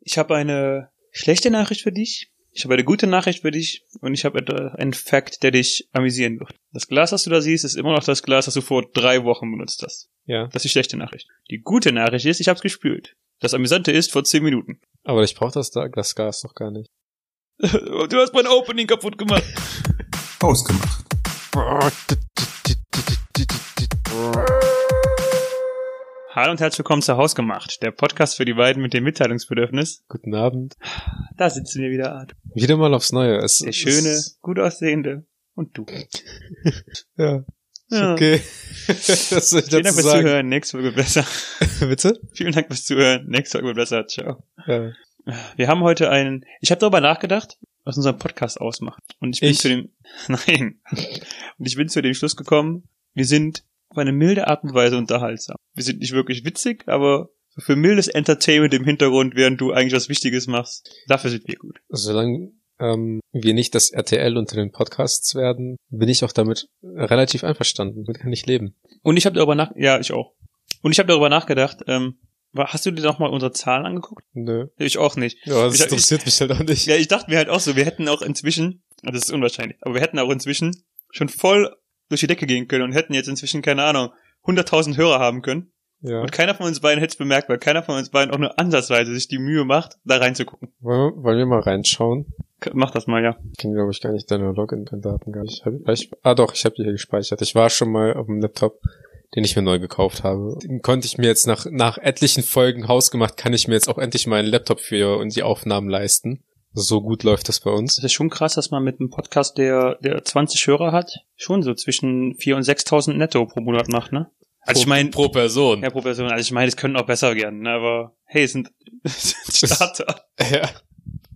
Ich habe eine schlechte Nachricht für dich. Ich habe eine gute Nachricht für dich und ich habe einen Fact, der dich amüsieren wird. Das Glas, das du da siehst, ist immer noch das Glas, das du vor drei Wochen benutzt hast. Ja. Das ist die schlechte Nachricht. Die gute Nachricht ist, ich habe es gespült. Das Amüsante ist, vor zehn Minuten. Aber ich brauche das, da- das Gas doch gar nicht. Du hast mein Opening kaputt gemacht. Ausgemacht. Hallo und herzlich willkommen zu Hausgemacht, der Podcast für die beiden mit dem Mitteilungsbedürfnis. Guten Abend. Da sitzen wir wieder, Art. Wieder mal aufs Neue. Es, Der schöne, Es, gut aussehende und du. ja. Ja. Okay. Was soll ich Vielen Dank fürs sagen? Zuhören. Nächste Folge besser. Bitte? Vielen Dank fürs Zuhören. Nächste Folge besser. Ciao. Ja. Wir haben heute einen, ich habe darüber nachgedacht, was unseren Podcast ausmacht. Und ich bin Ich? zu dem, nein. Und ich bin zu dem Schluss gekommen, wir sind auf eine milde Art und Weise unterhaltsam. Wir sind nicht wirklich witzig, aber für mildes Entertainment im Hintergrund, während du eigentlich was Wichtiges machst, dafür sind wir gut. Solange ähm, wir nicht das RTL unter den Podcasts werden, bin ich auch damit relativ einverstanden. Damit kann ich leben. Und ich habe darüber nach, ja, ich auch. Und ich habe darüber nachgedacht, ähm, hast du dir noch mal unsere Zahlen angeguckt? Nö. Ich auch nicht. Ja, das Ich- interessiert mich halt auch nicht. Ja, ich dachte mir halt auch so, wir hätten auch inzwischen, also das ist unwahrscheinlich, aber wir hätten auch inzwischen schon voll durch die Decke gehen können und hätten jetzt inzwischen, keine Ahnung, 100.000 Hörer haben können. Ja. Und keiner von uns beiden hätte es bemerkt, weil keiner von uns beiden auch nur ansatzweise sich die Mühe macht, da reinzugucken. Wollen, wir, wollen wir mal reinschauen? Mach das mal, ja. Ich kenne, glaube ich, gar nicht deine Login-Daten gar nicht. Hab, ich, ah doch, ich habe die hier gespeichert. Ich war schon mal auf dem Laptop, den ich mir neu gekauft habe. Den konnte ich mir jetzt nach, nach etlichen Folgen hausgemacht, kann ich mir jetzt auch endlich meinen Laptop für und die Aufnahmen leisten. So gut läuft das bei uns. Das ist schon krass, dass man mit einem Podcast, der, der 20 Hörer hat, schon so zwischen 4.000 und 6.000 netto pro Monat macht, ne? Also ich meine, pro Person. ja, pro Person, also ich meine, es können auch besser werden, ne? aber hey, es sind, es sind Starter. Ja.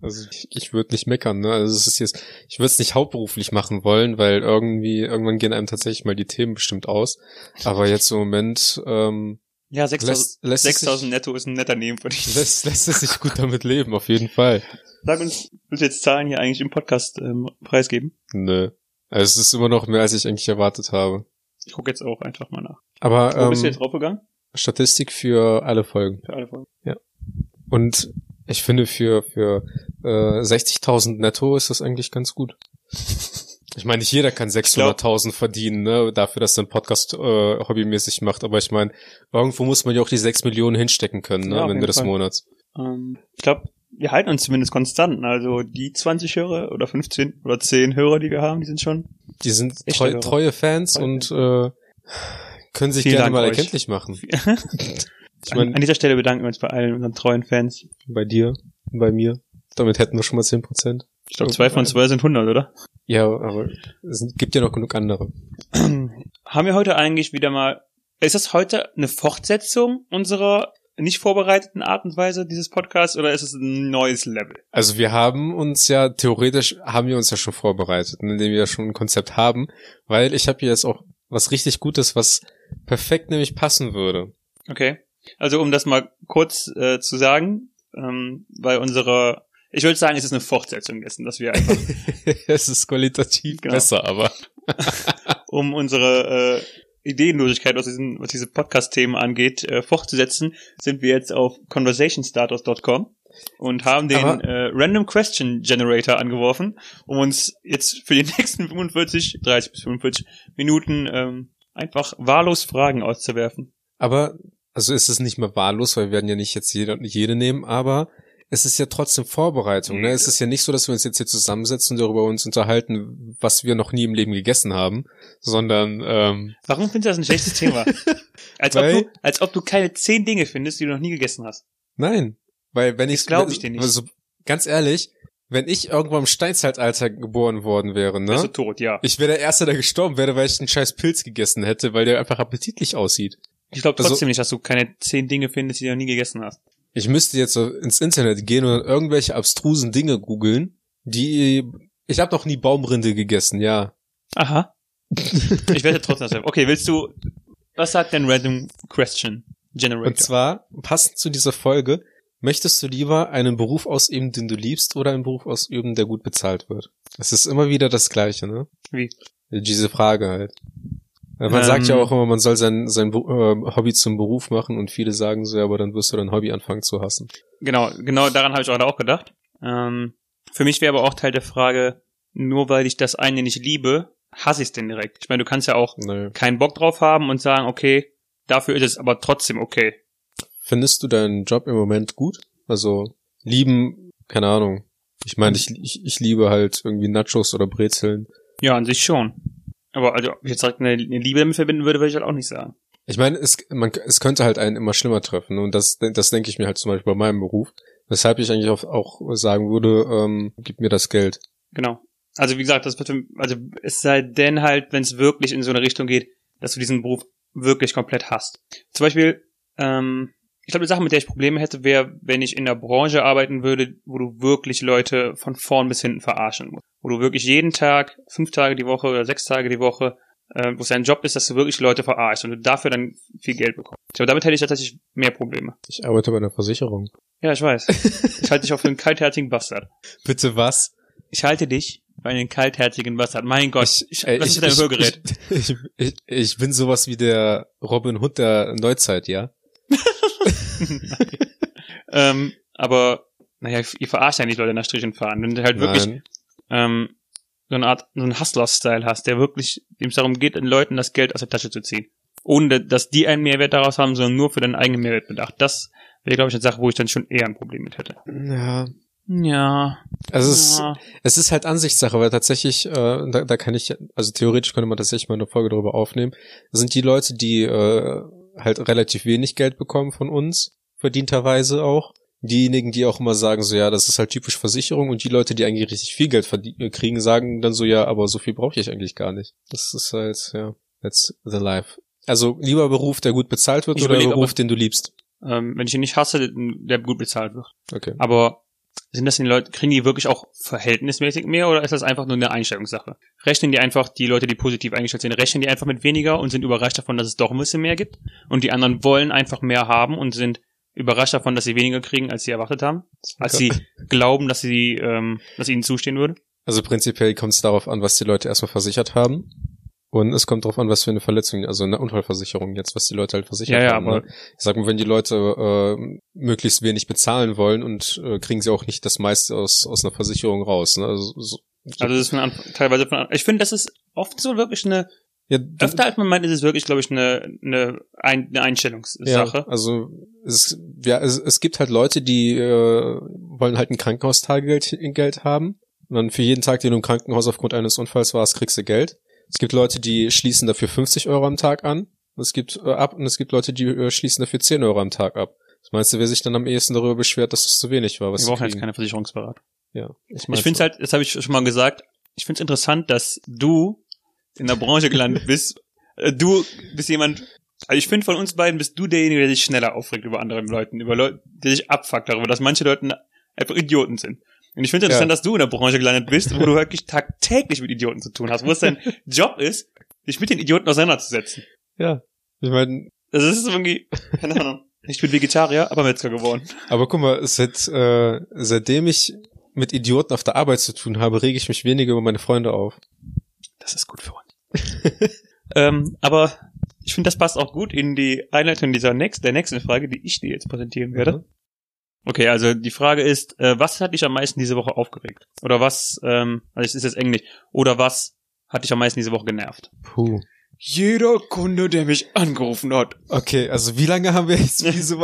Also ich, ich würde nicht meckern, ne? Also es ist jetzt, ich würde es nicht hauptberuflich machen wollen, weil irgendwie, irgendwann gehen einem tatsächlich mal die Themen bestimmt aus. Aber jetzt im Moment, ähm, Ja, 6.000 lässt, lässt, es 6.000 sich, netto ist ein netter Neben für dich. lässt, lässt es sich gut damit leben, auf jeden Fall. Sag uns, willst du jetzt Zahlen hier eigentlich im Podcast ähm, preisgeben? Nö. Also es ist immer noch mehr, als ich eigentlich erwartet habe. Ich gucke jetzt auch einfach mal nach. Aber Wo bist du ähm, jetzt draufgegangen? Statistik für alle Folgen. Für alle Folgen. Und ich finde für, für äh, 60.000 netto ist das eigentlich ganz gut. Ich meine, nicht jeder kann 600.000 verdienen, ne, dafür, dass er einen Podcast äh, hobbymäßig macht. Aber ich meine, irgendwo muss man ja auch die 6 Millionen hinstecken können, ne, Ja, am Ende des Fall. Monats. Ähm, ich glaube, wir halten uns zumindest konstant. Also die 20 Hörer oder 15 oder 10 Hörer, die wir haben, die sind schon. Die sind treu, treue Fans Treue und äh, können sich Vielen gerne Dank mal euch. erkenntlich machen. Ich an, meine, an dieser Stelle bedanken wir uns bei allen unseren treuen Fans. bei dir, bei mir. Damit hätten wir schon mal 10%. Ich glaube, zwei von zwei sind 100, oder? Ja, aber es gibt ja noch genug andere. haben wir heute eigentlich wieder mal. Ist das heute eine Fortsetzung unserer nicht vorbereiteten Art und Weise dieses Podcasts oder ist es ein neues Level? Also wir haben uns ja, theoretisch haben wir uns ja schon vorbereitet, indem wir ja schon ein Konzept haben, weil ich habe hier jetzt auch was richtig Gutes, was perfekt nämlich passen würde. Okay. Also um das mal kurz äh, zu sagen, ähm, bei unserer, ich würde sagen, es ist eine Fortsetzung dessen, dass wir einfach, es ist qualitativ Genau. besser, aber um unsere äh, Ideenlosigkeit, was, diesen, was diese Podcast-Themen angeht, äh, fortzusetzen, sind wir jetzt auf conversationstatus.com und haben den Aber- äh, Random Question Generator angeworfen, um uns jetzt für die nächsten 45, 30 bis 45 Minuten ähm, einfach wahllos Fragen auszuwerfen. aber also ist es nicht mehr wahllos, weil wir werden ja nicht jetzt jede, jede nehmen, aber es ist ja trotzdem Vorbereitung. Ne? Nee, Es ist ja nicht so, dass wir uns jetzt hier zusammensetzen und darüber uns unterhalten, was wir noch nie im Leben gegessen haben, sondern ähm, Warum findest du das ein schlechtes Thema? Als ob, du, als ob du keine zehn Dinge findest, die du noch nie gegessen hast. Nein, weil wenn ich glaub ich dir nicht. Also, ganz ehrlich, wenn ich irgendwo im Steinzeitalter geboren worden wäre, ne? Also tot, ja. ich wäre der Erste, der gestorben wäre, weil ich einen scheiß Pilz gegessen hätte, weil der einfach appetitlich aussieht. Ich glaube also- trotzdem nicht, dass du keine zehn Dinge findest, die du noch nie gegessen hast. Ich müsste jetzt so ins Internet gehen und irgendwelche abstrusen Dinge googeln, die ich habe noch nie Baumrinde gegessen, ja. Aha. ich werde trotzdem das. Okay, willst du, was sagt denn Random Question Generator? Und zwar, passend zu dieser Folge, möchtest du lieber einen Beruf ausüben, den du liebst, oder einen Beruf ausüben, der gut bezahlt wird? Es ist immer wieder das Gleiche, ne? Wie? Diese Frage halt. Man Ähm, sagt ja auch immer, man soll sein, sein äh, Hobby zum Beruf machen und viele sagen so, ja, aber dann wirst du dein Hobby anfangen zu hassen. Genau, genau daran habe ich gerade auch gedacht. Ähm, für mich wäre aber auch Teil der Frage, nur weil ich das eine nicht liebe, hasse ich es denn direkt. Ich meine, du kannst ja auch Nee. keinen Bock drauf haben und sagen, okay, dafür ist es aber trotzdem okay. Findest du deinen Job im Moment gut? Also lieben, keine Ahnung. Ich meine, ich, ich, ich liebe halt irgendwie Nachos oder Brezeln. Ja, an sich schon. Aber also, ob ich jetzt direkt eine, eine Liebe damit verbinden würde, würde ich halt auch nicht sagen. Ich meine, es, man, es könnte halt einen immer schlimmer treffen. Und das, das denke ich mir halt zum Beispiel bei meinem Beruf. Weshalb ich eigentlich auch, auch sagen würde, ähm, gib mir das Geld. Genau. Also wie gesagt, das wird, also es sei denn halt, wenn es wirklich in so eine Richtung geht, dass du diesen Beruf wirklich komplett hast. Zum Beispiel, ähm, ich glaube, die Sache, mit der ich Probleme hätte, wäre, wenn ich in der Branche arbeiten würde, wo du wirklich Leute von vorn bis hinten verarschen musst. Wo du wirklich jeden Tag, fünf Tage die Woche oder sechs Tage die Woche, äh, wo es dein Job ist, dass du wirklich Leute verarschst und du dafür dann viel Geld bekommst. Ich glaube, damit hätte ich tatsächlich mehr Probleme. Ich arbeite bei einer Versicherung. Ja, ich weiß. ich halte dich auch für einen kaltherzigen Bastard. Bitte was? Ich halte dich für einen kaltherzigen Bastard. Mein Gott, ich, Ey, was ist mit deinem Hörgerät? Ich, ich, ich, ich bin sowas wie der Robin Hood der Neuzeit, ja? ähm, aber, naja, ihr verarscht ja nicht Leute nach Strichen fahren. Wenn du halt wirklich Nein. ähm, so eine Art, so einen Hustler-Style hast, der wirklich, dem es darum geht, den Leuten das Geld aus der Tasche zu ziehen. Ohne, dass die einen Mehrwert daraus haben, sondern nur für deinen eigenen Mehrwert bedacht. Das wäre, glaube ich, eine Sache, wo ich dann schon eher ein Problem mit hätte. Ja. Ja. Also es, ja. es ist halt Ansichtssache, weil tatsächlich, äh, da, da kann ich, also theoretisch könnte man tatsächlich mal eine Folge darüber aufnehmen. Das sind die Leute, die äh, halt relativ wenig Geld bekommen von uns, verdienterweise auch. Diejenigen, die auch immer sagen, so ja, das ist halt typisch Versicherung und die Leute, die eigentlich richtig viel Geld äh, kriegen, sagen dann so, ja, aber so viel brauche ich eigentlich gar nicht. Das ist halt, ja, that's the life. Also lieber Beruf, der gut bezahlt wird Ich oder überleg, Beruf, den du liebst. Ähm, wenn ich ihn nicht hasse, der gut bezahlt wird. Okay. Aber sind das die Leute, kriegen die wirklich auch verhältnismäßig mehr oder ist das einfach nur eine Einstellungssache? Rechnen die einfach, die Leute, die positiv eingestellt sind, rechnen die einfach mit weniger und sind überrascht davon, dass es doch ein bisschen mehr gibt? Und die anderen wollen einfach mehr haben und sind überrascht davon, dass sie weniger kriegen, als sie erwartet haben? Als sie glauben, dass sie, ähm, dass ihnen zustehen würde? Also prinzipiell kommt es darauf an, was die Leute erstmal versichert haben. Und es kommt darauf an, was für eine Verletzung, also eine Unfallversicherung jetzt, was die Leute halt versichert Ja, ja, haben. aber- ne? Ich sag mal, wenn die Leute äh, möglichst wenig bezahlen wollen und äh, kriegen sie auch nicht das meiste aus, aus einer Versicherung raus. Ne? Also, so, Also das ist von teilweise von ich finde, das ist oft so wirklich eine, ja, öfter als man meint, ist es wirklich, glaube ich, eine, eine, ein, eine Einstellungssache. Ja, also es, ja, es, es gibt halt Leute, die äh, wollen halt ein Krankenhaustagegeld Geld haben. Und dann für jeden Tag, den du im Krankenhaus aufgrund eines Unfalls warst, kriegst du Geld. Es gibt Leute, die schließen dafür 50 Euro am Tag an. Und es gibt äh, ab und es gibt Leute, die äh, schließen dafür 10 Euro am Tag ab. Was meinst du, wer sich dann am ehesten darüber beschwert, dass es zu wenig war? Was Wir brauchen jetzt keine Versicherungsberatung. Ja, ich, Ich finde es halt, das habe ich schon mal gesagt, ich finde es interessant, dass du in der Branche gelandet bist. Äh, Du bist jemand, also ich finde von uns beiden bist du derjenige, der sich schneller aufregt über andere Leuten, über Leute, der sich abfuckt darüber, dass manche Leute einfach Idioten sind. Und ich finde es interessant, Ja. dass du in der Branche gelandet bist, wo du wirklich tagtäglich mit Idioten zu tun hast, wo es dein Job ist, dich mit den Idioten auseinanderzusetzen. ja. Ich meine, Das ist irgendwie, keine Ahnung. Ich bin Vegetarier, aber Metzger geworden. aber guck mal, seit, äh, seitdem ich mit Idioten auf der Arbeit zu tun habe, rege ich mich weniger über meine Freunde auf. Das ist gut für uns. ähm, aber ich finde, das passt auch gut in die Einleitung dieser nächsten, der nächsten Frage, die ich dir jetzt präsentieren werde. Mhm. Okay, also die Frage ist, äh, was hat dich am meisten diese Woche aufgeregt? Oder was, ähm, also es ist jetzt Englisch, oder was hat dich am meisten diese Woche genervt? Puh. Jeder Kunde, der mich angerufen hat. Okay, also wie lange haben wir jetzt für diese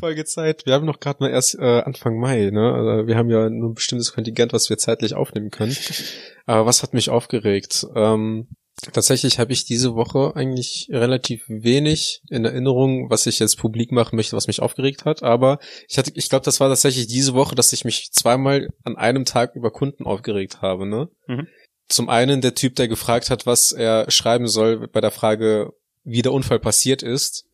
Folge Zeit? Wir haben noch gerade mal erst äh, Anfang Mai, ne? Also wir haben ja nur ein bestimmtes Kontingent, was wir zeitlich aufnehmen können. Aber was hat mich aufgeregt? Ähm, tatsächlich habe ich diese Woche eigentlich relativ wenig in Erinnerung, was ich jetzt publik machen möchte, was mich aufgeregt hat. Aber ich hatte, ich glaube, das war tatsächlich diese Woche, dass ich mich zweimal an einem Tag über Kunden aufgeregt habe, ne? Mhm. Zum einen der Typ, der gefragt hat, was er schreiben soll bei der Frage, wie der Unfall passiert ist.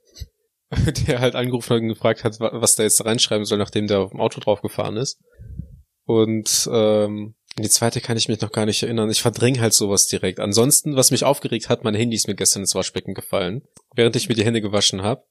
Der halt angerufen hat und gefragt hat, wa- was der jetzt reinschreiben soll, nachdem der auf dem Auto draufgefahren ist. Und ähm, die zweite kann ich mich noch gar nicht erinnern. Ich verdränge halt sowas direkt. Ansonsten, was mich aufgeregt hat, mein Handy ist mir gestern ins Waschbecken gefallen, während ich mir die Hände gewaschen habe.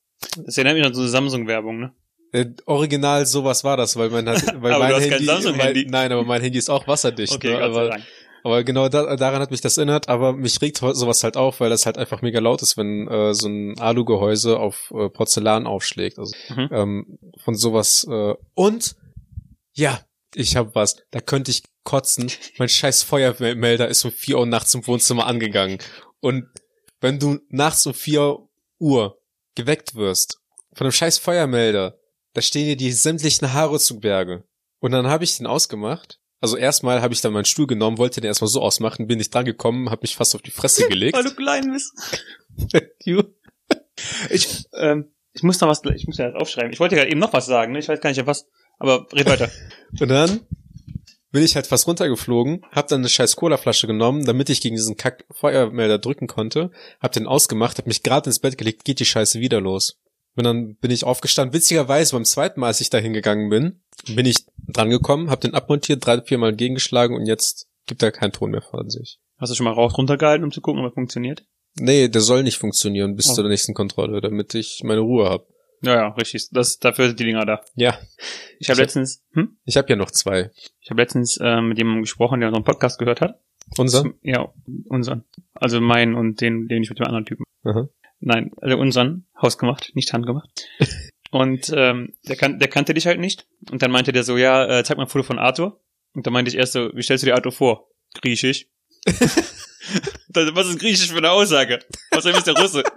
Das erinnert mich an so eine Samsung-Werbung, ne? Äh, original sowas war das, weil man hat, weil Aber mein du hast kein Handy, Samsung-Handy. weil, nein, aber mein Handy ist auch wasserdicht. Okay, ne? Aber. Aber genau da, daran hat mich das erinnert, aber mich regt sowas halt auf, weil das halt einfach mega laut ist, wenn äh, so ein Alugehäuse auf äh, Porzellan aufschlägt. Also Mhm. ähm, von sowas äh, und ja, ich hab was. Da könnte ich kotzen. Mein scheiß Feuermelder ist um 4 Uhr nachts im Wohnzimmer angegangen. Und wenn du nachts um 4 Uhr geweckt wirst von einem scheiß Feuermelder, da stehen dir die sämtlichen Haare zu Berge. Und dann habe ich den ausgemacht. Also erstmal habe ich dann meinen Stuhl genommen, wollte den erstmal so ausmachen, bin nicht dran gekommen, habe mich fast auf die Fresse gelegt. Weil du klein bist. Ich, ähm, ich muss noch was, ich muss ja das aufschreiben. Ich wollte ja eben noch was sagen, ne? Ich weiß gar nicht was, aber red weiter. Und dann bin ich halt fast runtergeflogen, hab dann eine scheiß Colaflasche genommen, damit ich gegen diesen Kack Feuermelder drücken konnte, hab den ausgemacht, hab mich gerade ins Bett gelegt, geht die Scheiße wieder los. Und dann bin ich aufgestanden. Witzigerweise beim zweiten Mal, als ich da hingegangen bin, bin ich dran gekommen, hab den abmontiert, drei, vier Mal gegengeschlagen und jetzt gibt er keinen Ton mehr von sich. Hast du schon mal raus runtergehalten, um zu gucken, ob er funktioniert? Nee, der soll nicht funktionionieren bis Oh. zur nächsten Kontrolle, damit ich meine Ruhe hab. Ja, ja, richtig. Das, dafür sind die Dinger da. Ja, Ich habe letztens, hm? ich habe ja noch zwei. Ich habe letztens äh, mit jemandem gesprochen, der unseren Podcast gehört hat. Unser? Ja, unseren. Also meinen und den, den ich mit dem anderen Typen. Aha. Nein, also unseren hausgemacht, nicht handgemacht. Und ähm, der, kan der kannte dich halt nicht. Und dann meinte der so, ja, äh, zeig mal ein Foto von Arthur. Und dann meinte ich erst so, wie stellst du dir Arthur vor? Griechisch. Was ist Griechisch für eine Aussage? Was ist der Russe?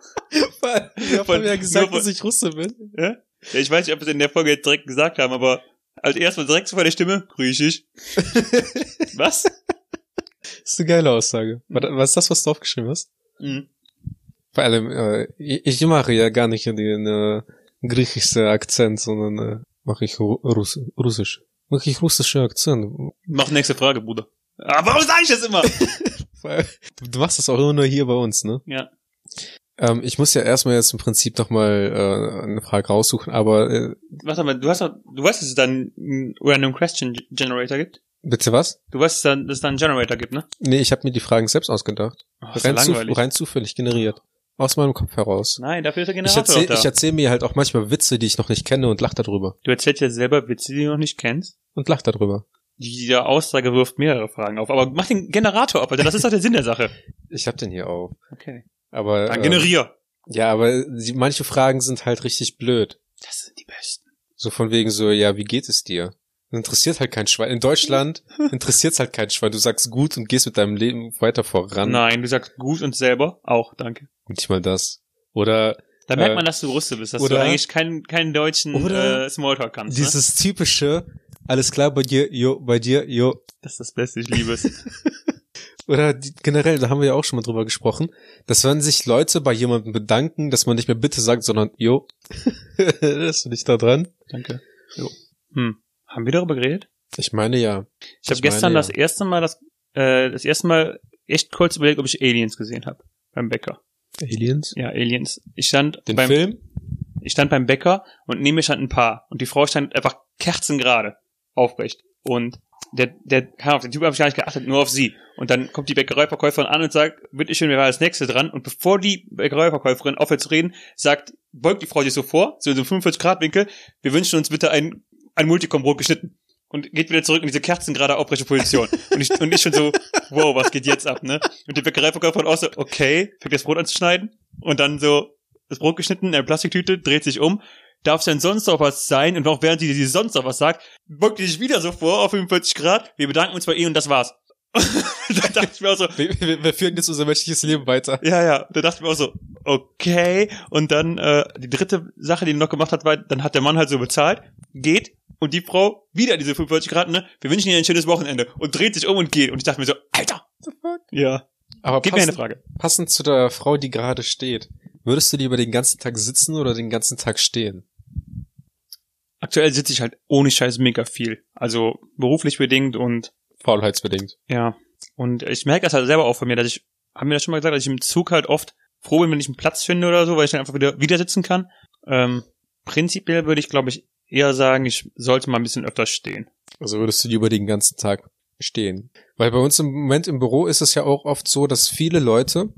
Ich Von- ja gesagt, von- dass ich Russe bin. Ja? ja, ich weiß nicht, ob wir es in der Folge direkt gesagt haben, aber als erstes direkt so vor der Stimme, Griechisch. Was? Das ist eine geile Aussage. Was ist das, was du aufgeschrieben hast? Mhm. Vor allem, äh, ich mache ja gar nicht den äh, griechischen Akzent, sondern äh, mache ich Ru Russ Russisch. Mache ich russischen Akzent. Mach nächste Frage, Bruder. Aber warum sage ich das immer? Du machst das auch nur hier bei uns, ne? ja. Ähm, ich muss ja erstmal jetzt im Prinzip nochmal äh, eine Frage raussuchen, aber äh, Warte mal, du hast doch, du weißt, dass es dann einen Random Question Generator gibt? bitte was? Du weißt, dass es dann einen Generator gibt, ne? Nee, ich habe mir die Fragen selbst ausgedacht. Oh, rein, zu, rein zufällig generiert. Aus meinem Kopf heraus. Nein, dafür ist der Ich Generator erzähle doch da. ich erzähl mir halt auch manchmal Witze, die ich noch nicht kenne und lach darüber. du erzählst ja selber Witze, die du noch nicht kennst. Und lach darüber. Die Aussage wirft mehrere Fragen auf. Aber mach den Generator ab, Alter. Das ist doch der Sinn der Sache. Ich hab den hier auf. Okay. Aber Dann äh, generier. ja, aber die, manche Fragen sind halt richtig blöd. Das sind die besten. So von wegen so, ja, wie geht es dir? Interessiert halt kein Schwein. In Deutschland interessiert's halt kein Schwein. Du sagst gut und gehst mit deinem Leben weiter voran. Nein, du sagst gut und selber auch, danke. Nicht mal das. Oder Da merkt Äh, man, dass du Russe bist, dass oder- du eigentlich keinen, keinen deutschen äh, Smalltalk kannst. ne? dieses typische, alles klar bei dir, jo, bei dir, jo. Das ist das Beste, ich liebe es. Oder die, generell, da haben wir ja auch schon mal drüber gesprochen, dass wenn sich Leute bei jemandem bedanken, dass man nicht mehr bitte sagt, sondern jo. das bin ich da dran. danke. Jo. Hm. Haben wir darüber geredet? Ich meine ja. Ich habe gestern meine, das erste Mal das äh, das erste Mal echt kurz überlegt, ob ich Aliens gesehen habe beim Bäcker. Aliens? Ja, Aliens. Ich stand Den beim Film? ich stand beim Bäcker und neben mir stand ein Paar und die Frau stand einfach kerzengerade aufrecht und der der keine Ahnung, der Typ habe ich gar nicht geachtet, nur auf sie und dann kommt die Bäckereiverkäuferin an und sagt, bitte schön, wer war das nächste dran und bevor die Bäckereiverkäuferin aufhört zu reden, sagt beugt die Frau sich so vor, so in so einem 45 Grad Winkel, wir wünschen uns bitte ein ein Multicom-Brot geschnitten und geht wieder zurück in diese kerzengerade aufrechte Position. Und ich, und ich schon so, wow, was geht jetzt ab, ne? Und die Bäckereiverkäuferin auch so, okay, fängt das Brot an zu schneiden und dann so das Brot geschnitten in eine Plastiktüte, dreht sich um. Darf es denn sonst noch was sein? Und auch während sie sie sonst noch was sagt, beugt die sich wieder so vor auf 45 Grad. Wir bedanken uns bei Ihnen und das war's. da dachte ich mir auch so, Wir, wir, wir führen jetzt unser menschliches Leben weiter. ja, ja, da dachte ich mir auch so, okay. Und dann äh, die dritte Sache, die er noch gemacht hat, war, dann hat der Mann halt so bezahlt, geht und die Frau wieder diese 45 Grad, ne? Wir wünschen Ihnen ein schönes Wochenende und dreht sich um und geht. Und ich dachte mir so, Alter, ja, Aber gib mir eine passend, Frage. passend zu der Frau, die gerade steht. Würdest du lieber den ganzen Tag sitzen oder den ganzen Tag stehen? Aktuell sitze ich halt ohne Scheiß mega viel. Also beruflich bedingt und Faulheitsbedingt. ja. Und ich merke das halt selber auch von mir, dass ich, haben wir das schon mal gesagt, dass ich im Zug halt oft froh bin, wenn ich einen Platz finde oder so, weil ich dann einfach wieder, wieder sitzen kann. Ähm, prinzipiell würde ich, glaube ich, eher sagen, ich sollte mal ein bisschen öfter stehen. Also würdest du lieber den ganzen Tag stehen? Weil bei uns im Moment im Büro ist es ja auch oft so, dass viele Leute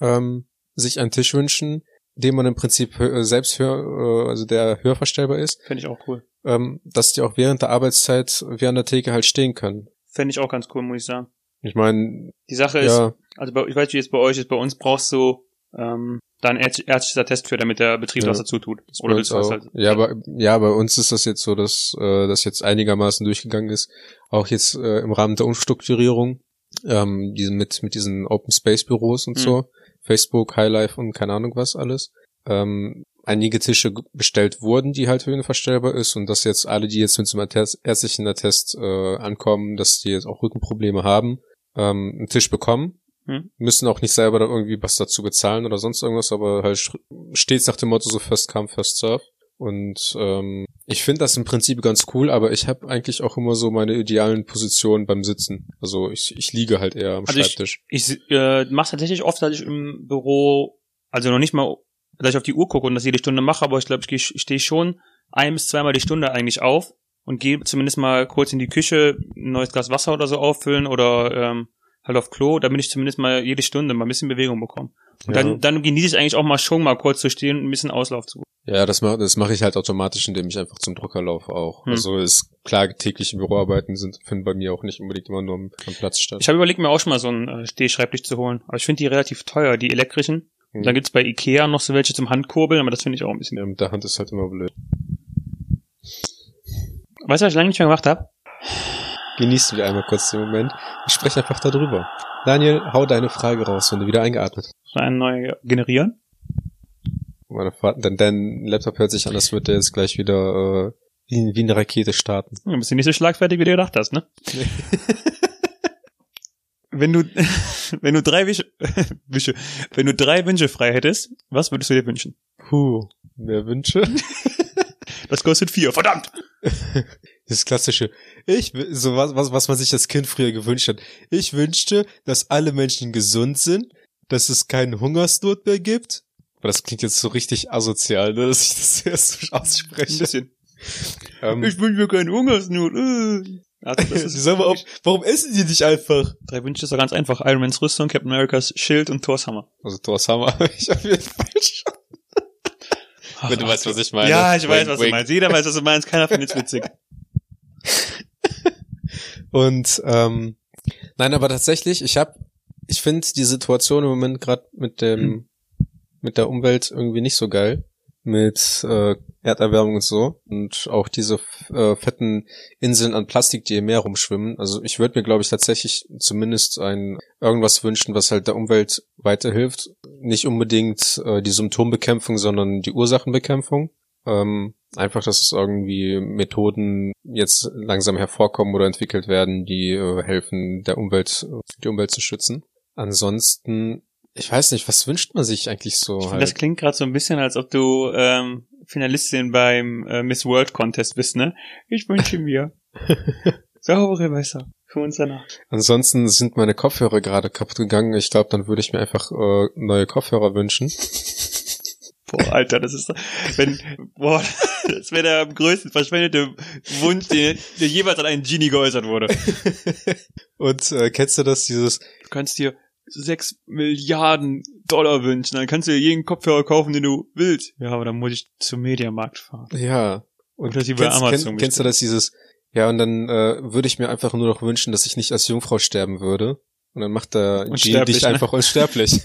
ähm, sich einen Tisch wünschen, den man im Prinzip äh, selbst hör, äh, also der hörverstellbar ist, Fände ich auch cool. ähm, dass die auch während der Arbeitszeit wie an der Theke halt stehen können. Fände ich auch ganz cool, muss ich sagen. Ich meine, Die Sache ist, ja, also bei, ich weiß, wie es bei euch ist, bei uns brauchst du ähm, da ein ärz- ärztlicher Test für, damit der Betrieb Ja. was dazu tut. Oder willst du was halt? Ja, aber ja, bei uns ist das jetzt so, dass äh, das jetzt einigermaßen durchgegangen ist. Auch jetzt äh, im Rahmen der Umstrukturierung, ähm, diesen mit mit diesen Open Space Büros und Mhm. so, Facebook, Highlife und keine Ahnung was alles. Ähm, einige Tische bestellt wurden, die halt höhenverstellbar ist und dass jetzt alle, die jetzt mit einem Attest, ärztlichen Attest äh, ankommen, dass die jetzt auch Rückenprobleme haben, ähm, einen Tisch bekommen. Mhm. Müssen auch nicht selber da irgendwie was dazu bezahlen oder sonst irgendwas, aber halt stets nach dem Motto so First Come, First Serve. Und ähm, ich finde das im Prinzip ganz cool, aber ich habe eigentlich auch immer so meine idealen Positionen beim Sitzen. Also ich, ich liege halt eher am Also ich- Schreibtisch. Ich äh, mache tatsächlich oft, dass ich im Büro, also noch nicht mal, dass ich auf die Uhr gucke und das jede Stunde mache, aber ich glaube, ich, ich stehe schon ein bis zweimal die Stunde eigentlich auf und gehe zumindest mal kurz in die Küche, ein neues Glas Wasser oder so auffüllen oder ähm, halt auf Klo, damit ich zumindest mal jede Stunde mal ein bisschen Bewegung bekomme. Und Ja. dann, dann genieße ich eigentlich auch mal schon mal kurz zu stehen und ein bisschen Auslauf zu. Ja, das mache das mach ich halt automatisch, indem ich einfach zum Drucker laufe auch. Hm. Also ist klar, tägliche Büroarbeiten sind finden bei mir auch nicht unbedingt immer nur am, am Platz statt. Ich habe überlegt, mir auch schon mal so einen äh, Stehschreibtisch zu holen, aber ich finde die relativ teuer, die elektrischen. Hm. Dann gibt's bei Ikea noch so welche zum Handkurbeln, aber das finde ich auch ein bisschen. ja, mit der Hand ist halt immer blöd. Weißt du, was ich lange nicht mehr gemacht habe? Genießen wir einmal kurz den Moment. Ich spreche einfach darüber. Daniel, hau deine Frage raus, wenn du wieder eingeatmet hast. So eine neue generieren. Meine Fa- Dein, Laptop hört sich an, als würde der jetzt gleich wieder äh, wie, wie eine Rakete starten. Ja, bist du nicht so schlagfertig, wie du gedacht hast, ne? wenn du, wenn du drei Wische, Wische, wenn du drei Wünsche frei hättest, was würdest du dir wünschen? Puh, mehr Wünsche? Das kostet vier, verdammt! Das klassische, ich, so was, was, was man sich als Kind früher gewünscht hat. Ich wünschte, dass alle Menschen gesund sind, dass es keinen Hungersnot mehr gibt. Aber das klingt jetzt so richtig asozial, ne, dass ich das erst so Ein ausspreche. bisschen. Ähm, Ich wünsche mir keinen Hungersnot. Äh. Also, das ist Sag mal, auf, warum essen die nicht einfach? Drei Wünsche ist doch ganz einfach. Iron Mans Rüstung, Captain Americas Schild und Thors Hammer. Also Thor's Hammer habe ich auf jeden Fall schon. Wenn du weißt, was ich meine. Ja, ich weiß, Wink, was du wink. meinst. Jeder weiß, was du meinst. Keiner findet es witzig. Und ähm, nein, aber tatsächlich, ich habe, ich finde die Situation im Moment gerade mit dem, mit der Umwelt irgendwie nicht so geil, mit äh, Erderwärmung und so und auch diese äh, fetten Inseln an Plastik, die im Meer rumschwimmen. Also ich würde mir, glaube ich, tatsächlich zumindest ein irgendwas wünschen, was halt der Umwelt weiterhilft. Nicht unbedingt äh, die Symptombekämpfung, sondern die Ursachenbekämpfung. Ähm, einfach, dass es irgendwie Methoden jetzt langsam hervorkommen oder entwickelt werden, die äh, helfen, der Umwelt, die Umwelt zu schützen. Ansonsten, ich weiß nicht, was wünscht man sich eigentlich so? Ich find, halt? Das klingt gerade so ein bisschen, als ob du ähm, Finalistin beim äh, Miss World Contest bist, ne? Ich wünsche mir saubere Wasser für uns danach. Ansonsten sind meine Kopfhörer gerade kaputt gegangen. Ich glaube, dann würde ich mir einfach äh, neue Kopfhörer wünschen. Boah, Alter, das ist wenn boah, das wäre der am größten verschwendete Wunsch, der, der jemals an einen Genie geäußert wurde. Und äh, kennst du das, dieses, Du kannst dir sechs Milliarden Dollar wünschen, dann kannst du dir jeden Kopfhörer kaufen, den du willst. Ja, aber dann muss ich zum Mediamarkt fahren. ja, und bei kennst, Amazon kenn, kennst du das, dieses, ja, und dann äh, würde ich mir einfach nur noch wünschen, dass ich nicht als Jungfrau sterben würde. Und dann macht der Unsterblich, dich ne? einfach unsterblich.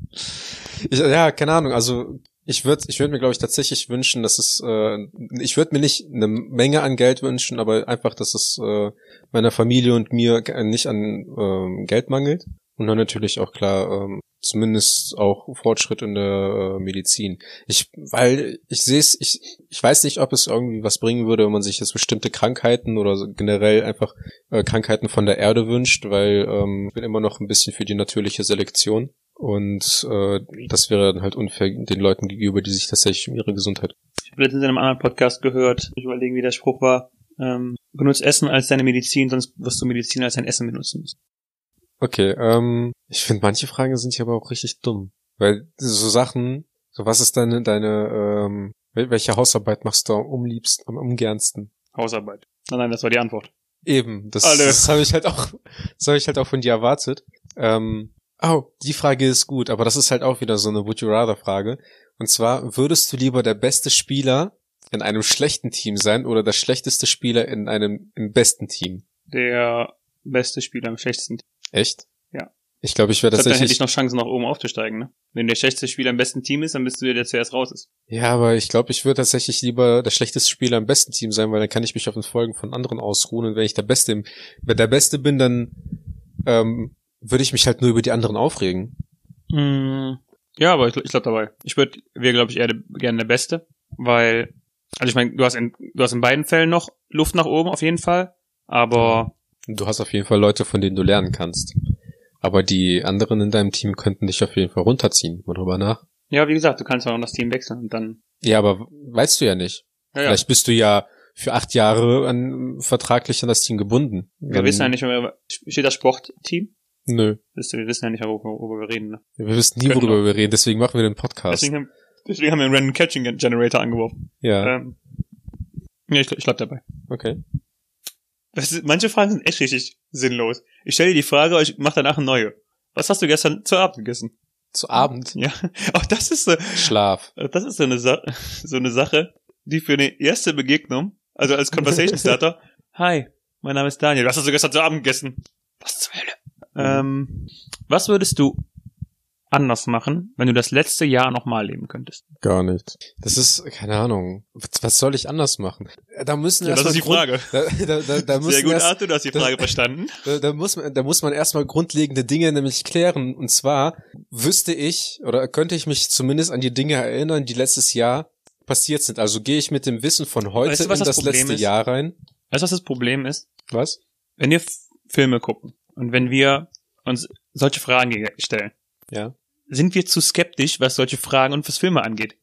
ich, ja, keine Ahnung, also ich würde ich würd mir, glaube ich, tatsächlich wünschen, dass es, äh, ich würde mir nicht eine Menge an Geld wünschen, aber einfach, dass es äh, meiner Familie und mir nicht an ähm, Geld mangelt. Und dann natürlich auch klar, ähm, zumindest auch Fortschritt in der äh, Medizin. Ich, weil ich sehe es, ich, ich weiß nicht, ob es irgendwie was bringen würde, wenn man sich jetzt bestimmte Krankheiten oder generell einfach äh, Krankheiten von der Erde wünscht, weil ähm, ich bin immer noch ein bisschen für die natürliche Selektion. Und äh, das wäre dann halt unfair den Leuten gegenüber, die sich tatsächlich um ihre Gesundheit. Ich habe letztens in einem anderen Podcast gehört, ich überlege, wie der Spruch war, ähm, benutzt Essen als deine Medizin, sonst wirst du Medizin als dein Essen benutzen müssen. Okay, ähm, ich finde manche Fragen sind hier aber auch richtig dumm. Weil so Sachen, so was ist deine, deine, ähm, wel- welche Hausarbeit machst du am umliebsten, am ungernsten? Hausarbeit. Nein, nein, das war die Antwort. Eben, das, Alle. das habe ich halt auch, das habe ich halt auch von dir erwartet. Ähm, oh, die Frage ist gut, aber das ist halt auch wieder so eine Would you rather Frage. Und zwar, würdest du lieber der beste Spieler in einem schlechten Team sein oder der schlechteste Spieler in einem im besten Team? Der beste Spieler im schlechtesten. Echt? Ja. Ich glaube, ich wäre heißt, dann hätte tatsächlich. ich noch Chancen, nach oben aufzusteigen, ne? Wenn der schlechteste Spieler im besten Team ist, dann bist du der, der zuerst raus ist. Ja, aber ich glaube, ich würde tatsächlich lieber der schlechteste Spieler im besten Team sein, weil dann kann ich mich auf den Folgen von anderen ausruhen. Und wenn ich der Beste im, wenn der Beste bin, dann ähm, würde ich mich halt nur über die anderen aufregen. Mm, Ja, aber ich, ich glaube dabei. Ich würde, wäre glaube ich eher der, gerne der Beste, weil, also ich meine, du hast in, du hast in beiden Fällen noch Luft nach oben auf jeden Fall, aber Du hast auf jeden Fall Leute, von denen du lernen kannst. Aber die anderen in deinem Team könnten dich auf jeden Fall runterziehen. Mal drüber nach. ja, wie gesagt, du kannst auch das Team wechseln und dann. Ja, aber weißt du ja nicht. Ja, ja. Vielleicht bist du ja für acht Jahre an, vertraglich an das Team gebunden. Wir wissen ja nicht, mehr, steht das Sportteam? Nö. Wir wissen ja nicht, worüber, wir reden. Ne? Wir wissen nie, worüber wir reden, deswegen machen wir den Podcast. Deswegen, haben, deswegen haben wir einen Random Catching Generator angeworfen. ja, Ähm, ja, ich, ich bleib dabei. okay. Ist, manche Fragen sind echt richtig sinnlos. Ich stelle dir die Frage, ich mach danach eine neue. Was hast du gestern zu Abend gegessen? Zu Abend. Ja, auch das ist so, Schlaf. das ist so eine, Sa so eine Sache, die für eine erste Begegnung, also als Conversation Starter, hi, mein Name ist Daniel, was hast du gestern zu Abend gegessen? Was zur Hölle? Ähm, was würdest du anders machen, wenn du das letzte Jahr nochmal leben könntest? Gar nicht. Das ist, keine Ahnung. Was, was soll ich anders machen? Da müssen Ja, das erst ist die mal Frage. Grund, da, da, da, da Sehr gut, erst, Arthur, du hast die das- Frage verstanden. Da, da, muss man, da muss man erstmal grundlegende Dinge nämlich klären. Und zwar wüsste ich oder könnte ich mich zumindest an die Dinge erinnern, die letztes Jahr passiert sind. Also gehe ich mit dem Wissen von heute Weißt du, was in das das letzte ist? Jahr rein. Weißt du, was das Problem ist? Was? Wenn wir Filme gucken und wenn wir uns solche Fragen ge- stellen, Ja. sind wir zu skeptisch, was solche Fragen und was Filme angeht.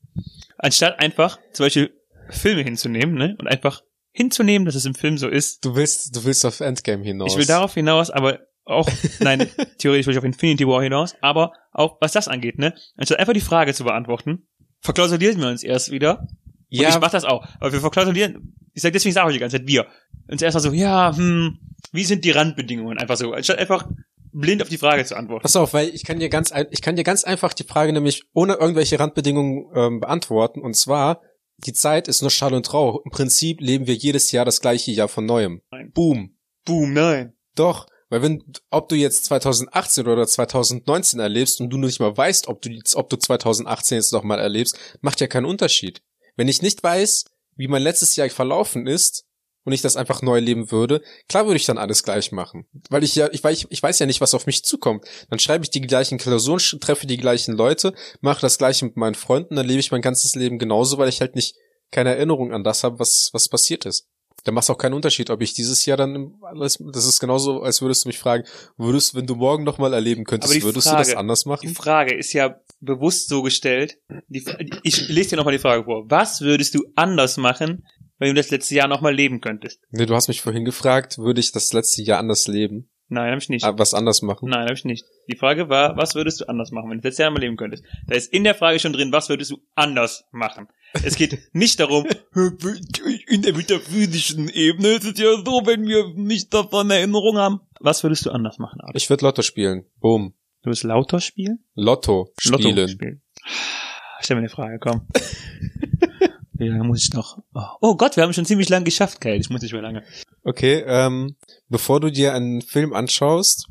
Anstatt einfach zum Beispiel Filme hinzunehmen, ne? Und einfach hinzunehmen, dass es im Film so ist. Du willst, du willst auf Endgame hinaus. Ich will darauf hinaus, aber auch, nein, theoretisch will ich auf Infinity War hinaus, aber auch was das angeht, ne? Anstatt einfach die Frage zu beantworten, verklausulieren wir uns erst wieder. Und ja, ich mach das auch. Aber wir verklausulieren, ich sag deswegen sage ich die ganze Zeit wir. Und erst mal so, ja, hm, wie sind die Randbedingungen? Einfach so, anstatt einfach blind auf die Frage zu antworten. Pass auf, weil ich kann dir ganz, ich kann dir ganz einfach die Frage nämlich ohne irgendwelche Randbedingungen ähm, beantworten. Und zwar, die Zeit ist nur Schall und Trauer. Im Prinzip leben wir jedes Jahr das gleiche Jahr von neuem. Nein. Boom. Boom, nein. Doch, weil wenn, ob du jetzt 2018 oder 2019 erlebst und du nicht mal weißt, ob du, ob du 2018 jetzt noch mal erlebst, macht ja keinen Unterschied. Wenn ich nicht weiß, wie mein letztes Jahr verlaufen ist und ich das einfach neu leben würde, klar würde ich dann alles gleich machen. Weil ich ja, ich weiß, ich weiß ja nicht, was auf mich zukommt. Dann schreibe ich die gleichen Klausuren, treffe die gleichen Leute, mache das gleiche mit meinen Freunden, dann lebe ich mein ganzes Leben genauso, weil ich halt nicht keine Erinnerung an das habe, was, was passiert ist. Da macht auch keinen Unterschied, ob ich dieses Jahr dann alles, das ist genauso, als würdest du mich fragen, würdest, wenn du morgen nochmal erleben könntest, die würdest du Frage- das anders Die machen? Frage ist ja bewusst so gestellt. Die, ich lese dir nochmal die Frage vor. Was würdest du anders machen, wenn du das letzte Jahr nochmal leben könntest? Nee, du hast mich vorhin gefragt, würde ich das letzte Jahr anders leben? Nein, habe ich nicht. Ah, Was anders machen? Nein, habe ich nicht. Die Frage war, was würdest du anders machen, wenn du das letzte Jahr mal leben könntest? Da ist in der Frage schon drin, was würdest du anders machen? Es geht nicht darum, in der metaphysischen Ebene ist es ja so, wenn wir nicht davon Erinnerung haben. Was würdest du anders machen, Alex? Ich würde Lotto spielen. Boom. Du wirst lauter spielen? Lotto Lotto spielen. spielen. Stell mir eine Frage, komm. Wie lange muss ich noch? Oh, oh Gott, wir haben schon ziemlich lang geschafft, Kate. Ich muss nicht mehr lange. Okay, ähm, bevor du dir einen Film anschaust,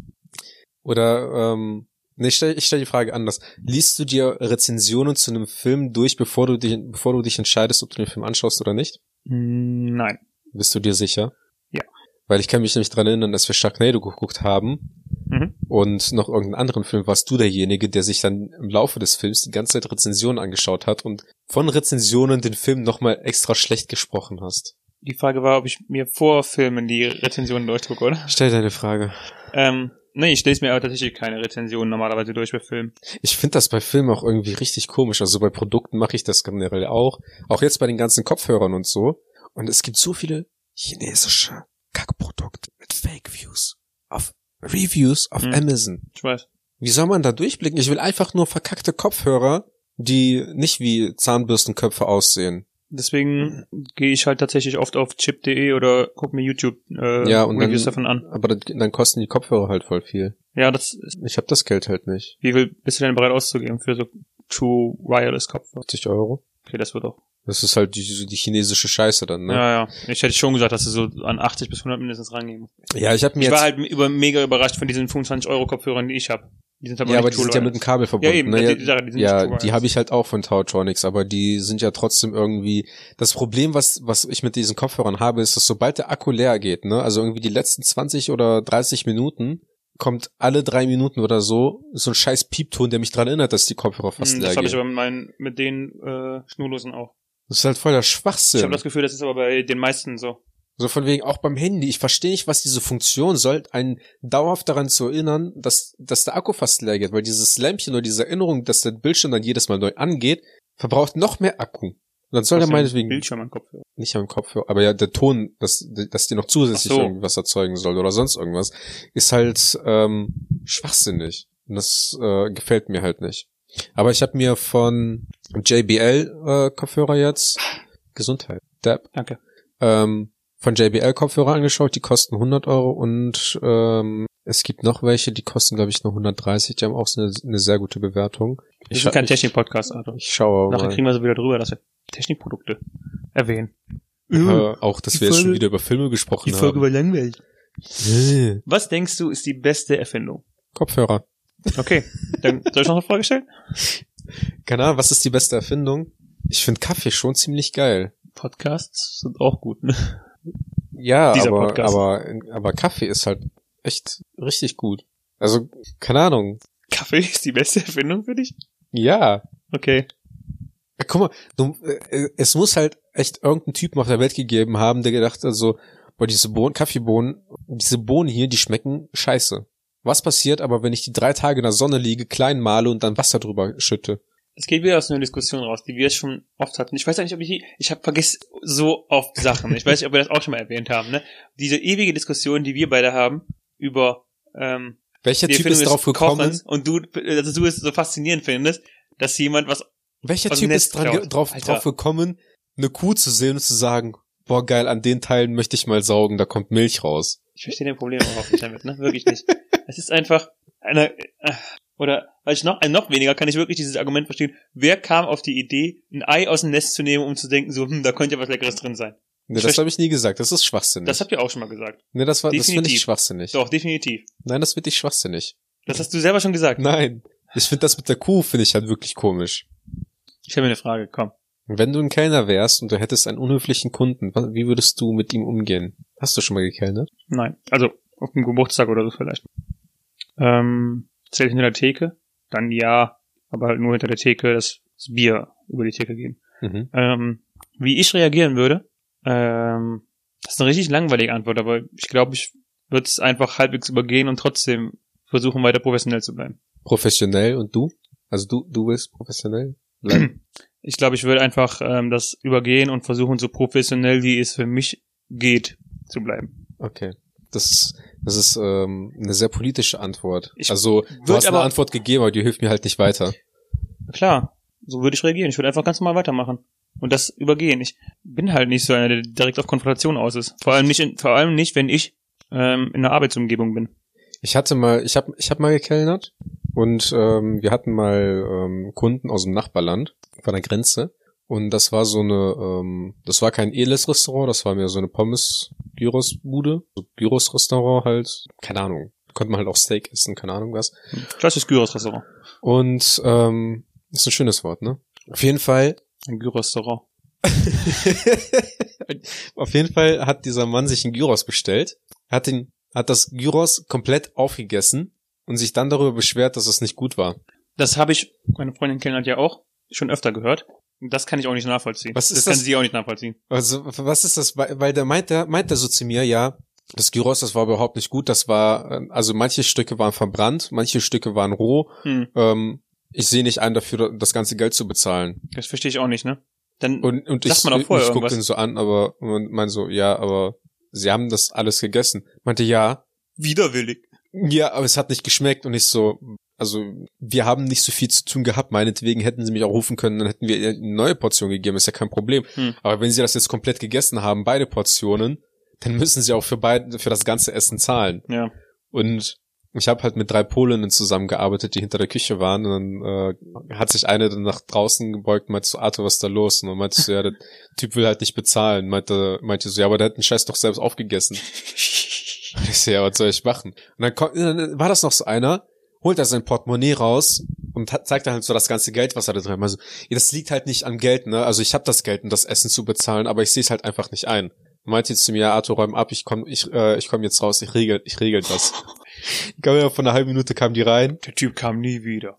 oder, ähm, nee, ich stell, ich stell die Frage anders. Liest du dir Rezensionen zu einem Film durch, bevor du, dich, bevor du dich entscheidest, ob du den Film anschaust oder nicht? Hm, Nein. Bist du dir sicher? Ja. Weil ich kann mich nämlich dran erinnern, dass wir Sharknado geguckt haben Mhm. Und noch irgendeinen anderen Film warst du derjenige, der sich dann im Laufe des Films die ganze Zeit Rezensionen angeschaut hat und von Rezensionen den Film nochmal extra schlecht gesprochen hast. Die Frage war, ob ich mir vor Filmen die Rezensionen durchdrucke, oder? Stell deine Frage. Ähm, nee, ich lese mir aber tatsächlich keine Rezensionen normalerweise durch bei Filmen. Ich finde das bei Filmen auch irgendwie richtig komisch. Also bei Produkten mache ich das generell auch. Auch jetzt bei den ganzen Kopfhörern und so. Und es gibt so viele chinesische Kackprodukte mit Fake Views auf Reviews auf Hm. Amazon. Ich weiß. Wie soll man da durchblicken? Ich will einfach nur verkackte Kopfhörer, die nicht wie Zahnbürstenköpfe aussehen. Deswegen gehe ich halt tatsächlich oft auf chip.de oder guck mir YouTube äh, Ja, und Reviews dann- davon an. Aber dann kosten die Kopfhörer halt voll viel. Ja, das ist, Ich habe das Geld halt nicht. wie viel bist du denn bereit auszugeben für so True Wireless Kopfhörer? 50 Euro. Okay, das wird auch Das ist halt die, die chinesische Scheiße dann, ne? Ja, ja. Ich hätte schon gesagt, dass du so an 80 bis 100 mindestens rangehen musst. Ja, ich habe mir Ich jetzt war halt über, mega überrascht von diesen 25-Euro-Kopfhörern, die ich habe. Die sind aber ja, nicht aber die sind ja True mit dem Kabel verbunden. Ja, eben, ne? die- die die ja, die habe ich halt auch von Tautronics, aber die sind ja trotzdem irgendwie. Das Problem, was was ich mit diesen Kopfhörern habe, ist, dass sobald der Akku leer geht, ne, also irgendwie die letzten 20 oder 30 Minuten kommt alle drei Minuten oder so so ein scheiß Piepton, der mich dran erinnert, dass die Kopfhörer fast Hm, leer Das habe ich aber mit, meinen, mit den äh, Schnurlosen auch. Das ist halt voll der Ich Schwachsinn. habe das Gefühl, das ist aber bei den meisten so. So von wegen auch beim Handy. Ich verstehe nicht, was diese Funktion soll, einen dauerhaft daran zu erinnern, dass, dass der Akku fast leer geht, weil dieses Lämpchen oder diese Erinnerung, dass der Bildschirm dann jedes Mal neu angeht, verbraucht noch mehr Akku. Und dann soll der meinetwegen Bildschirm am Kopfhörer. nicht am Kopfhörer, aber ja, der Ton, dass, dass die noch zusätzlich so. irgendwas erzeugen soll oder sonst irgendwas, ist halt ähm, schwachsinnig. Und das äh, gefällt mir halt nicht. Aber ich habe mir von JBL äh, Kopfhörer jetzt Gesundheit. Dab Danke. ähm, von JBL Kopfhörer angeschaut, die kosten 100 Euro und ähm, es gibt noch welche, die kosten glaube ich nur 130, die haben auch so eine, eine sehr gute Bewertung. Wir Ich, sind kein ich, Technik-Podcast, Arthur. ich schaue Nachher mal. kriegen wir so wieder drüber, dass wir Technikprodukte erwähnen. Äh, auch, dass Die wir jetzt schon Folge- wieder über Filme gesprochen haben. war langweilig. Äh, Was denkst du, ist die beste Erfindung? Kopfhörer. Okay, dann soll ich noch eine Frage stellen? Keine Ahnung, was ist die beste Erfindung? Ich finde Kaffee schon ziemlich geil. Podcasts sind auch gut, ne? Ja, Dieser aber, Podcast. aber, aber Kaffee ist halt echt richtig gut. Also, keine Ahnung. Kaffee ist die beste Erfindung für dich? Ja. Okay. Ja, Guck mal, du, äh, es muss halt echt irgendeinen Typen auf der Welt gegeben haben, der gedacht hat so, boah, diese Bohnen, Kaffeebohnen, diese Bohnen hier, die schmecken scheiße. Was passiert aber, wenn ich die drei Tage in der Sonne liege, klein male und dann Wasser drüber schütte? Es geht wieder aus einer Diskussion raus, die wir schon oft hatten. Ich weiß nicht, ob ich ich habe vergiss so oft Sachen. Ich weiß nicht, ob wir das auch schon mal erwähnt haben, ne? Diese ewige Diskussion, die wir beide haben über ähm, Welcher Typ Erfindung ist drauf gekommen? Und du, also du es so faszinierend findest, dass jemand was Welcher Typ Netz ist dran, drauf, Alter. drauf gekommen, eine Kuh zu sehen und zu sagen, boah geil, an den Teilen möchte ich mal saugen, da kommt Milch raus. Ich verstehe den Problem überhaupt nicht damit, ne? Wirklich nicht. Es ist einfach eine, äh, oder, ich noch, ein noch weniger kann ich wirklich dieses Argument verstehen. Wer kam auf die Idee, ein Ei aus dem Nest zu nehmen, um zu denken, so, hm, da könnte ja was Leckeres drin sein? Ne, das habe ich nie gesagt, das ist schwachsinnig. Das habt ihr auch schon mal gesagt. ne, das war, das finde ich definitiv. schwachsinnig. Doch, definitiv. Nein, das finde ich schwachsinnig. Das hast du selber schon gesagt. Nein. Ich finde das mit der Kuh, finde ich halt wirklich komisch. Ich habe mir eine Frage, komm. Wenn du ein Kellner wärst und du hättest einen unhöflichen Kunden, wie würdest du mit ihm umgehen? Hast du schon mal gekellnert? Nein. Also, auf dem Geburtstag oder so vielleicht. Ähm, zählt hinter der Theke? Dann ja, aber halt nur hinter der Theke das, das Bier über die Theke geben. Mhm. Ähm, wie ich reagieren würde, ähm, das ist eine richtig langweilige Antwort, aber ich glaube, ich würde es einfach halbwegs übergehen und trotzdem versuchen, weiter professionell zu bleiben. Professionell und du? Also du, du willst professionell bleiben? Ich glaube, ich würde einfach ähm, das übergehen und versuchen, so professionell wie es für mich geht, zu bleiben. Okay. Das ist, das ist ähm, eine sehr politische Antwort. Ich also du hast eine Antwort gegeben, aber die hilft mir halt nicht weiter. Klar, so würde ich reagieren. Ich würde einfach ganz normal weitermachen und das übergehen. Ich bin halt nicht so einer, der direkt auf Konfrontation aus ist. Vor allem nicht, in, vor allem nicht, wenn ich ähm, in einer Arbeitsumgebung bin. Ich hatte mal, ich habe ich hab mal gekellnert und ähm, wir hatten mal ähm, Kunden aus dem Nachbarland von der Grenze und das war so eine, ähm, das war kein Eles-Restaurant, das war mehr so eine Pommes-Gyros-Bude, so Gyros-Restaurant halt, keine Ahnung, konnte man halt auch Steak essen, keine Ahnung was. Klassisches Gyros-Restaurant. Und ähm, ist ein schönes Wort, ne? Auf jeden Fall Ein Gyros-Restaurant. Auf jeden Fall hat dieser Mann sich ein Gyros bestellt, hat den, hat das Gyros komplett aufgegessen und sich dann darüber beschwert, dass es nicht gut war. Das habe ich, meine Freundin hat ja auch, schon öfter gehört. Das kann ich auch nicht nachvollziehen. Was ist das kann das? sie auch nicht nachvollziehen. Also, was ist das? Weil der meint, der meint er so zu mir, ja, das Gyros, das war überhaupt nicht gut, das war, äh, also manche Stücke waren verbrannt, manche Stücke waren roh, Hm, ähm, ich sehe nicht ein, dafür das ganze Geld zu bezahlen. das verstehe ich auch nicht, ne? Dann, Und, und Sagt ich, man doch vorher ich gucke irgendwas. ihn so an, aber und mein so, ja, aber sie haben das alles gegessen. Meinte, ja, widerwillig. Ja, aber es hat nicht geschmeckt und ich so, also wir haben nicht so viel zu tun gehabt, meinetwegen hätten sie mich auch rufen können, dann hätten wir ihr eine neue Portion gegeben, ist ja kein Problem. Hm. Aber wenn sie das jetzt komplett gegessen haben, beide Portionen, dann müssen sie auch für beide, für das ganze Essen zahlen. Ja. Und ich habe halt mit drei Polinnen zusammengearbeitet, die hinter der Küche waren. Und dann äh, hat sich eine dann nach draußen gebeugt und meinte so, Arthur, was ist da los? Und dann meinte so, ja, der Typ will halt nicht bezahlen. Meinte, meinte so, ja, aber der hat den Scheiß doch selbst aufgegessen. ich so, ja, was soll ich machen? Und dann, kommt, dann war das noch so einer, holt er sein Portemonnaie raus und hat, zeigt dann halt so das ganze Geld, was er da drin hat. Also, das liegt halt nicht an Geld, ne? Also ich habe das Geld, um das Essen zu bezahlen, aber ich sehe es halt einfach nicht ein. Meinte jetzt zu mir, ja, Arthur, räum ab, ich komm, ich, äh, ich komm jetzt raus, ich regel, ich regel das. ich glaube, ja, von einer halben Minute kam die rein. Der Typ kam nie wieder.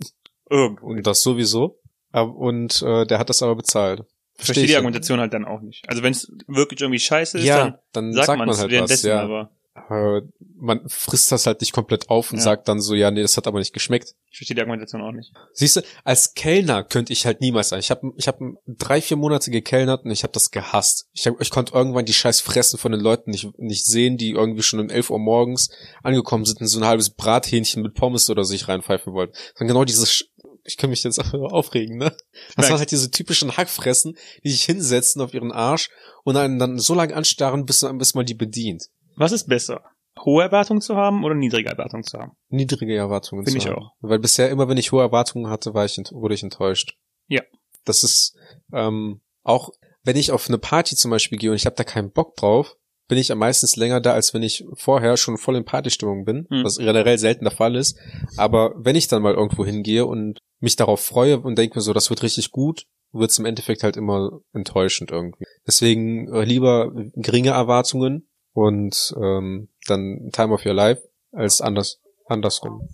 Irgendwo. Und das sowieso. Und äh, der hat das aber bezahlt. Ich verstehe die. Argumentation halt dann auch nicht. Also wenn es wirklich irgendwie scheiße ist, Ja, dann dann sagt, sagt man halt was, ja. aber Aber man frisst das halt nicht komplett auf und Ja. sagt dann so, ja, nee, das hat aber nicht geschmeckt. ich verstehe die Argumentation auch nicht. Siehst du, als Kellner könnte ich halt niemals sein. Ich habe ich hab drei, vier Monate gekellnert und ich habe das gehasst. Ich, hab, ich konnte irgendwann die scheiß Fressen von den Leuten nicht, nicht sehen, die irgendwie schon um 11 Uhr morgens angekommen sind und so ein halbes Brathähnchen mit Pommes oder sich reinpfeifen wollten. Dann genau dieses, ich kann mich jetzt auch aufregen, ne? Das waren halt diese typischen Hackfressen, die sich hinsetzen auf ihren Arsch und einen dann so lange anstarren, bis, bis man die bedient. Was ist besser? Hohe Erwartungen zu haben oder niedrige Erwartungen zu haben? niedrige Erwartungen Finde zu ich haben. auch. Weil bisher immer, wenn ich hohe Erwartungen hatte, war ich wurde ich enttäuscht. Ja. Das ist ähm, auch, wenn ich auf eine Party zum Beispiel gehe und ich habe da keinen Bock drauf, bin ich am meistens länger da, als wenn ich vorher schon voll in Partystimmung bin, Hm. was generell selten der Fall ist. Aber wenn ich dann mal irgendwo hingehe und mich darauf freue und denke mir so, das wird richtig gut, wird es im Endeffekt halt immer enttäuschend irgendwie. Deswegen äh, lieber geringe Erwartungen und ähm, dann Time of Your Life als anders andersrum.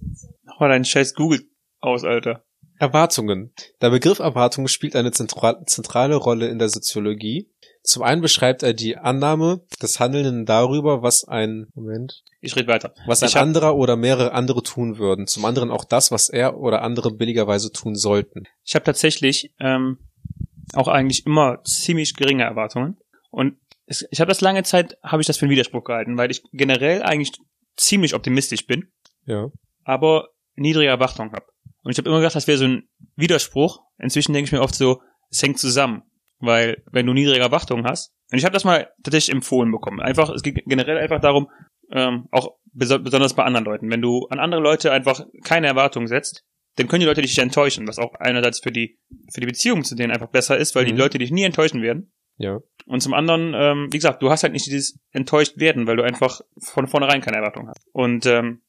Mach mal deinen scheiß Google aus, Alter. Erwartungen. Der Begriff Erwartung spielt eine zentral zentrale Rolle in der Soziologie. Zum einen beschreibt er die Annahme des Handelnden darüber, was ein Moment, Ich rede weiter. was ein anderer oder mehrere andere tun würden. Zum anderen auch das, was er oder andere billigerweise tun sollten. Ich habe tatsächlich ähm, auch eigentlich immer ziemlich geringe Erwartungen. Und es, ich habe das lange Zeit, habe ich das für einen Widerspruch gehalten, weil ich generell eigentlich ziemlich optimistisch bin, Ja. aber niedrige Erwartungen habe. Und ich habe immer gedacht, das wäre so ein Widerspruch. Inzwischen denke ich mir oft so, es hängt zusammen. Weil wenn du niedrige Erwartungen hast, und ich habe das mal tatsächlich empfohlen bekommen. Einfach, es geht generell einfach darum, ähm, auch beso besonders bei anderen Leuten. Wenn du an andere Leute einfach keine Erwartungen setzt, dann können die Leute dich enttäuschen, was auch einerseits für die, für die Beziehung zu denen einfach besser ist, weil die Mhm. Leute dich nie enttäuschen werden. Ja. Und zum anderen, ähm, wie gesagt, du hast halt nicht dieses enttäuscht werden, weil du einfach von vornherein keine Erwartung hast. Und ähm,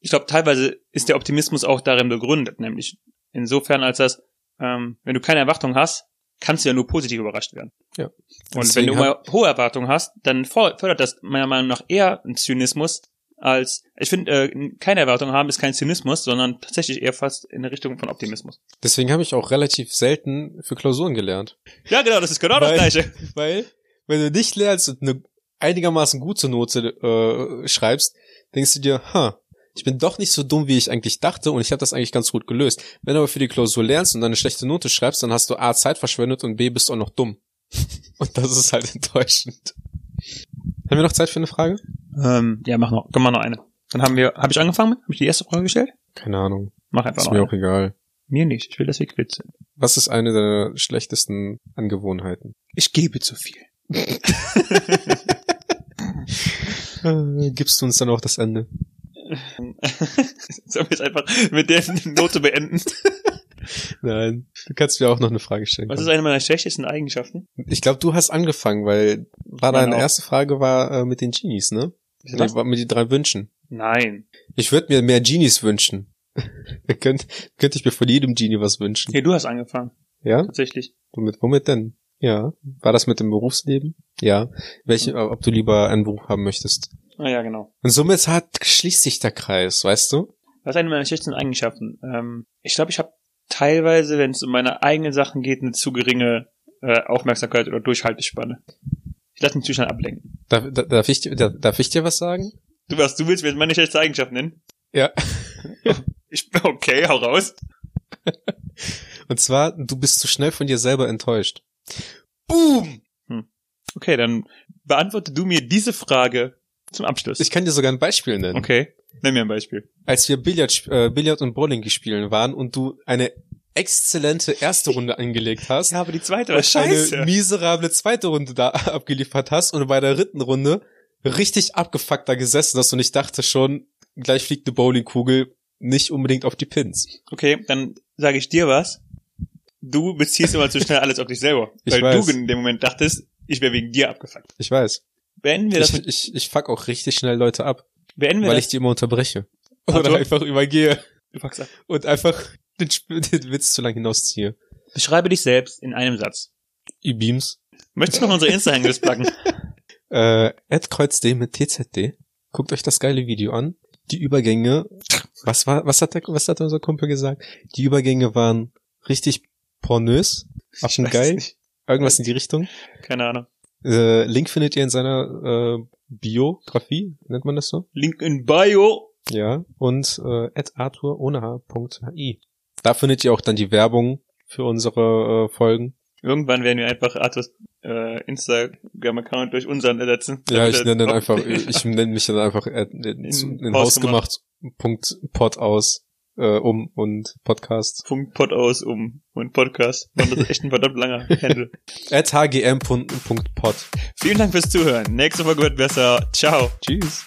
ich glaube, teilweise ist der Optimismus auch darin begründet, nämlich insofern, als dass, ähm, wenn du keine Erwartung hast, kannst du ja nur positiv überrascht werden. Ja. Und Deswegen wenn du mal hohe Erwartungen hast, dann fördert das meiner Meinung nach eher einen Zynismus als, ich finde, äh, keine Erwartung haben ist kein Zynismus, sondern tatsächlich eher fast in der Richtung von Optimismus. Deswegen habe ich auch relativ selten für Klausuren gelernt. Ja, genau, das ist genau das Weil- Gleiche. Weil, wenn du nicht lernst und eine einigermaßen gute Note äh, schreibst, denkst du dir, ha, ich bin doch nicht so dumm, wie ich eigentlich dachte und ich habe das eigentlich ganz gut gelöst. Wenn du aber für die Klausur lernst und dann eine schlechte Note schreibst, dann hast du A, Zeit verschwendet und B, bist du auch noch dumm. Und das ist halt enttäuschend. Haben wir noch Zeit für eine Frage? Ähm, ja, mach noch, komm mal noch eine. Dann haben wir, habe ich angefangen mit? Habe ich die erste Frage gestellt? Keine Ahnung. Mach einfach Ist noch mir eine. auch egal. Mir nicht, ich will, dass wir quitt sind. Was ist eine der schlechtesten Angewohnheiten? Ich gebe zu viel. Äh, gibst du uns dann auch das Ende? Sollen wir jetzt einfach mit der Note beenden? Nein. Du kannst mir auch noch eine Frage stellen. Was ist eine meiner schlechtesten Eigenschaften? Ich glaube, du hast angefangen, weil war deine auch. erste Frage war äh, mit den Genies, ne? Nee, war mit den drei Wünschen. Nein. Ich würde mir mehr Genies wünschen. könnte könnte ich mir von jedem Genie was wünschen. Nee, du hast angefangen, Ja? tatsächlich. Womit, womit denn? Ja. War das mit dem Berufsleben? Ja. Welche, Mhm. ob du lieber einen Beruf haben möchtest? Ah ja, genau. Und somit hat, schließt sich der Kreis, weißt du? Was ist eine meiner schlechtesten Eigenschaften? Ähm, ich glaube, ich habe teilweise, wenn es um meine eigenen Sachen geht, eine zu geringe äh, Aufmerksamkeit oder Durchhaltespanne. Ich lasse mich zu schnell ablenken. Darf, da- darf, ich, dir- darf, darf ich dir was sagen? Du was, du willst mir jetzt meine schlechteste Eigenschaft nennen? Ja. Ich, okay, hau raus. Und zwar, du bist zu schnell von dir selber enttäuscht. Boom! Okay, dann beantworte du mir diese Frage zum Abschluss. Ich kann dir sogar ein Beispiel nennen. okay, nenn mir ein Beispiel. als wir Billard, äh, Billard und Bowling gespielt waren und du eine exzellente erste Runde angelegt hast Ja, aber die zweite war scheiße. eine miserable zweite Runde da abgeliefert hast und bei der dritten Runde richtig abgefuckt da gesessen hast und ich dachte schon, gleich fliegt eine Bowlingkugel nicht unbedingt auf die Pins. Okay, dann sage ich dir was. Du beziehst immer zu schnell alles auf dich selber. Ich weil weiß. du in dem Moment dachtest, ich wäre wegen dir abgefuckt. Ich weiß. Beenden wir das, Ich, ich, ich fuck auch richtig schnell Leute ab, beenden wir weil das. ich die immer unterbreche. Oder einfach übergehe du fuckst ab. und einfach den, den Witz zu lang hinausziehe. Beschreibe dich selbst in einem Satz. E-Beams. Möchtest du noch unsere Insta-Handles packen? Äh, @kreuzdem mit TZD. Guckt euch das geile Video an. Die Übergänge, was war, was hat der, was hat unser Kumpel gesagt? Die Übergänge waren richtig pornös, affengeil, irgendwas in die Richtung. Keine Ahnung. Äh, Link findet ihr in seiner äh, Biografie, nennt man das so? Link in Bio. Ja. Und äh, Arthur ohne H.hi. Da findet ihr auch dann die Werbung für unsere äh, Folgen. Irgendwann werden wir einfach Arthurs äh, Instagram-Account durch unseren ersetzen. Ja, ich nenne dann einfach, ich nenne mich dann einfach äh, in, In in Hausgemacht. Hausgemacht Punkt Pod aus äh, um und Podcast. Punkt Pod aus um und Podcast. Und das ist echt ein verdammt langer Handle. At hgm.pod. Vielen Dank fürs Zuhören. Nächste Folge wird besser. Ciao. Tschüss.